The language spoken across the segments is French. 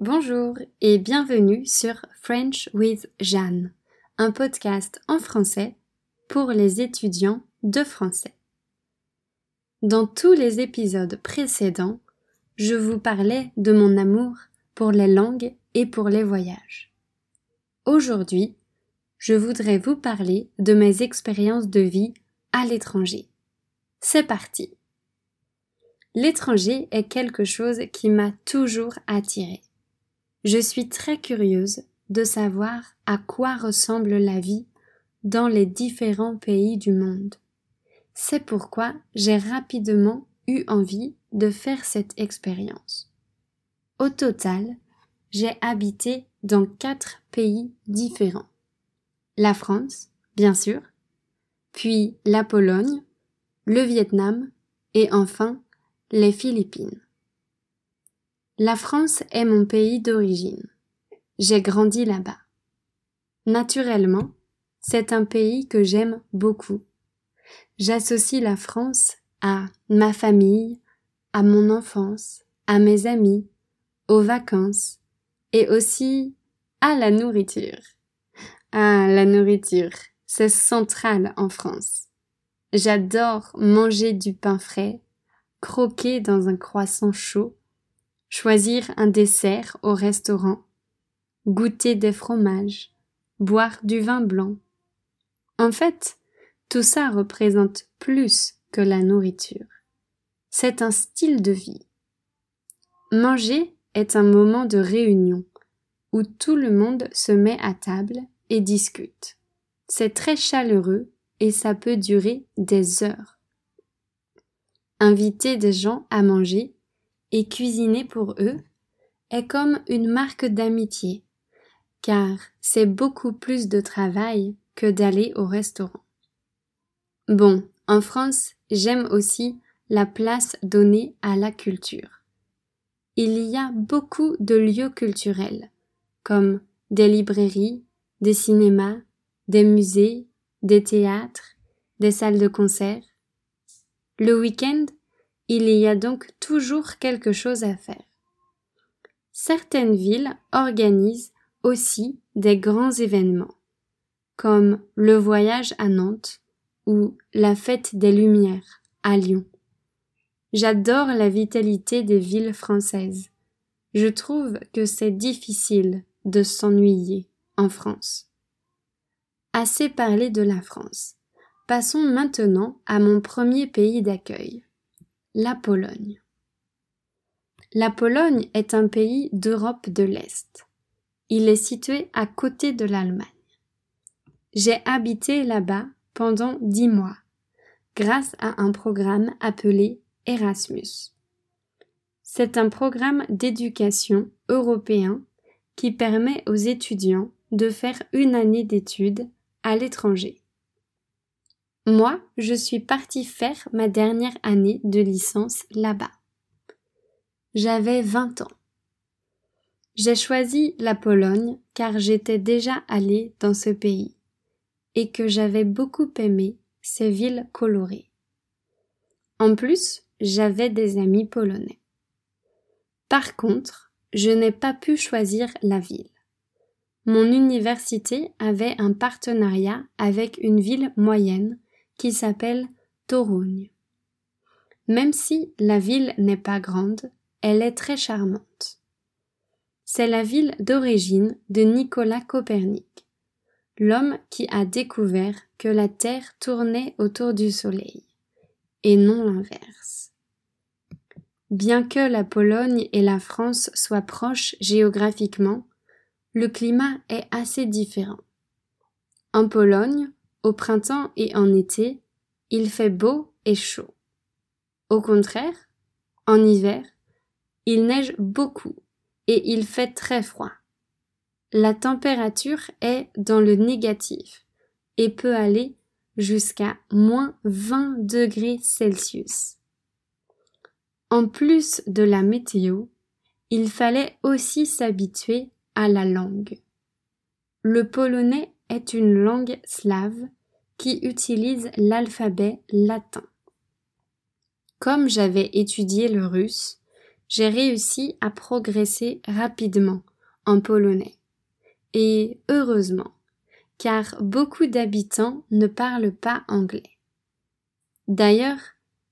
Bonjour et bienvenue sur French with Jeanne, un podcast en français pour les étudiants de français. Dans tous les épisodes précédents, je vous parlais de mon amour pour les langues et pour les voyages. Aujourd'hui, je voudrais vous parler de mes expériences de vie à l'étranger. C'est parti. L'étranger est quelque chose qui m'a toujours attiré. Je suis très curieuse de savoir à quoi ressemble la vie dans les différents pays du monde. C'est pourquoi j'ai rapidement eu envie de faire cette expérience. Au total, j'ai habité dans quatre pays différents. La France, bien sûr, puis la Pologne, le Vietnam et enfin les Philippines. La France est mon pays d'origine. J'ai grandi là-bas. Naturellement, c'est un pays que j'aime beaucoup. J'associe la France à ma famille, à mon enfance, à mes amis, aux vacances et aussi à la nourriture. Ah, la nourriture, c'est central en France. J'adore manger du pain frais, croquer dans un croissant chaud, choisir un dessert au restaurant, goûter des fromages, boire du vin blanc. En fait, tout ça représente plus que la nourriture. C'est un style de vie. Manger est un moment de réunion où tout le monde se met à table et discute. C'est très chaleureux et ça peut durer des heures. Inviter des gens à manger et cuisiner pour eux est comme une marque d'amitié, car c'est beaucoup plus de travail que d'aller au restaurant. Bon, en France, j'aime aussi la place donnée à la culture. Il y a beaucoup de lieux culturels, comme des librairies, des cinémas, des musées, des théâtres, des salles de concert. Le week-end, il y a donc toujours quelque chose à faire. Certaines villes organisent aussi des grands événements, comme le voyage à Nantes ou la fête des Lumières à Lyon. J'adore la vitalité des villes françaises. Je trouve que c'est difficile de s'ennuyer en France. Assez parlé de la France. Passons maintenant à mon premier pays d'accueil la Pologne. La Pologne est un pays d'Europe de l'Est. Il est situé à côté de l'Allemagne. J'ai habité là-bas pendant dix mois, grâce à un programme appelé Erasmus. C'est un programme d'éducation européen qui permet aux étudiants de faire une année d'études à l'étranger. Moi, je suis partie faire ma dernière année de licence là-bas. J'avais 20 ans. J'ai choisi la Pologne car j'étais déjà allée dans ce pays et que j'avais beaucoup aimé ces villes colorées. En plus, j'avais des amis polonais. Par contre, je n'ai pas pu choisir la ville. Mon université avait un partenariat avec une ville moyenne qui s'appelle Toruń. Même si la ville n'est pas grande, elle est très charmante. C'est la ville d'origine de Nicolas Copernic, l'homme qui a découvert que la Terre tournait autour du Soleil, et non l'inverse. Bien que la Pologne et la France soient proches géographiquement, le climat est assez différent. En Pologne, au printemps et en été, il fait beau et chaud. Au contraire, en hiver, il neige beaucoup et il fait très froid. La température est dans le négatif et peut aller jusqu'à moins 20 degrés Celsius. En plus de la météo, il fallait aussi s'habituer à la langue. Le polonais est une langue slave qui utilise l'alphabet latin. Comme j'avais étudié le russe, j'ai réussi à progresser rapidement en polonais. Et heureusement, car beaucoup d'habitants ne parlent pas anglais. D'ailleurs,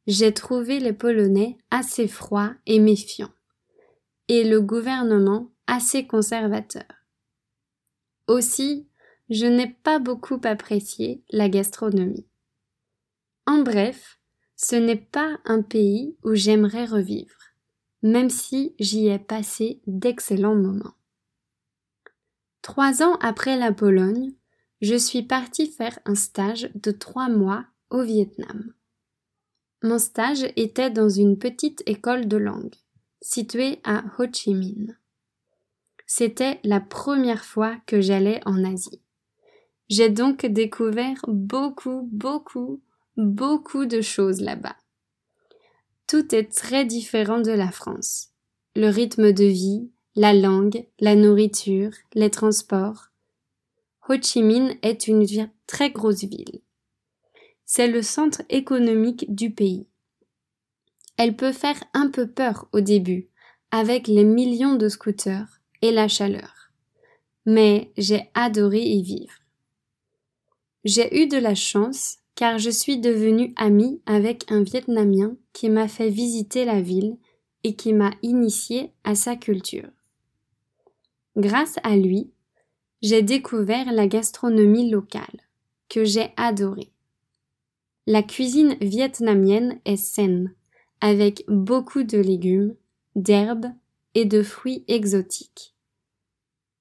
j'ai trouvé les Polonais assez froids et méfiants, et le gouvernement assez conservateur. Aussi, je n'ai pas beaucoup apprécié la gastronomie. En bref, ce n'est pas un pays où j'aimerais revivre, même si j'y ai passé d'excellents moments. Trois ans après la Pologne, je suis partie faire un stage de trois mois au Vietnam. Mon stage était dans une petite école de langue, située à Ho Chi Minh. C'était la première fois que j'allais en Asie. J'ai donc découvert beaucoup, beaucoup, beaucoup de choses là-bas. Tout est très différent de la France. Le rythme de vie, la langue, la nourriture, les transports. Ho Chi Minh est une très grosse ville c'est le centre économique du pays. Elle peut faire un peu peur au début, avec les millions de scooters et la chaleur. Mais j'ai adoré y vivre. J'ai eu de la chance car je suis devenue amie avec un Vietnamien qui m'a fait visiter la ville et qui m'a initié à sa culture. Grâce à lui, j'ai découvert la gastronomie locale, que j'ai adorée. La cuisine vietnamienne est saine, avec beaucoup de légumes, d'herbes et de fruits exotiques.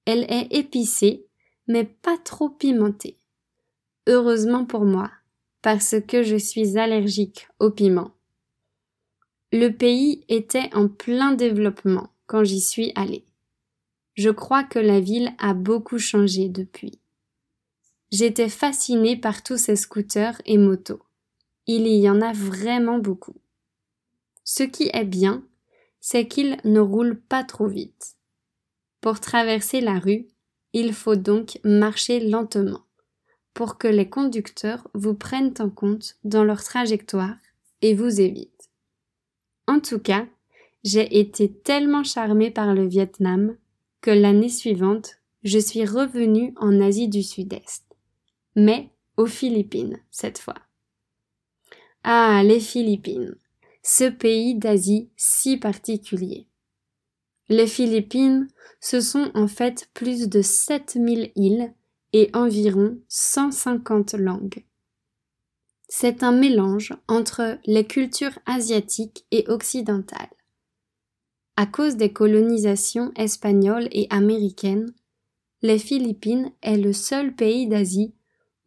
Elle est épicée, mais pas trop pimentée. Heureusement pour moi, parce que je suis allergique au piment. Le pays était en plein développement quand j'y suis allée. Je crois que la ville a beaucoup changé depuis. J'étais fascinée par tous ces scooters et motos il y en a vraiment beaucoup. Ce qui est bien, c'est qu'ils ne roulent pas trop vite. Pour traverser la rue, il faut donc marcher lentement pour que les conducteurs vous prennent en compte dans leur trajectoire et vous évitent. En tout cas, j'ai été tellement charmée par le Vietnam que l'année suivante, je suis revenue en Asie du Sud-Est, mais aux Philippines cette fois. Ah, les Philippines, ce pays d'Asie si particulier. Les Philippines, ce sont en fait plus de 7000 îles et environ 150 langues. C'est un mélange entre les cultures asiatiques et occidentales. À cause des colonisations espagnoles et américaines, les Philippines est le seul pays d'Asie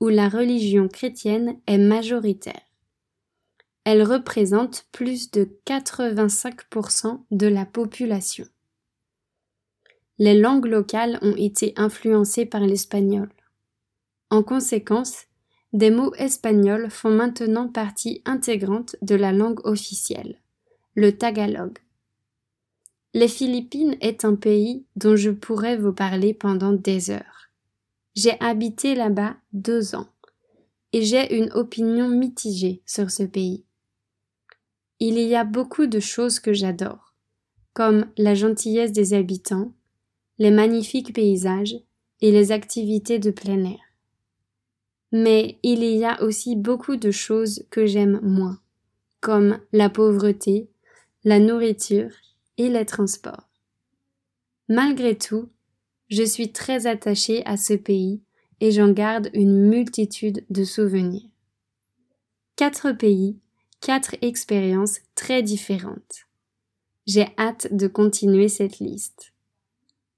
où la religion chrétienne est majoritaire. Elle représente plus de 85% de la population. Les langues locales ont été influencées par l'espagnol. En conséquence, des mots espagnols font maintenant partie intégrante de la langue officielle, le tagalog. Les Philippines est un pays dont je pourrais vous parler pendant des heures. J'ai habité là-bas deux ans et j'ai une opinion mitigée sur ce pays. Il y a beaucoup de choses que j'adore, comme la gentillesse des habitants, les magnifiques paysages et les activités de plein air. Mais il y a aussi beaucoup de choses que j'aime moins, comme la pauvreté, la nourriture et les transports. Malgré tout, je suis très attachée à ce pays et j'en garde une multitude de souvenirs. Quatre pays quatre expériences très différentes. J'ai hâte de continuer cette liste.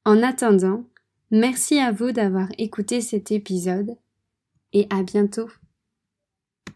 En attendant, merci à vous d'avoir écouté cet épisode et à bientôt.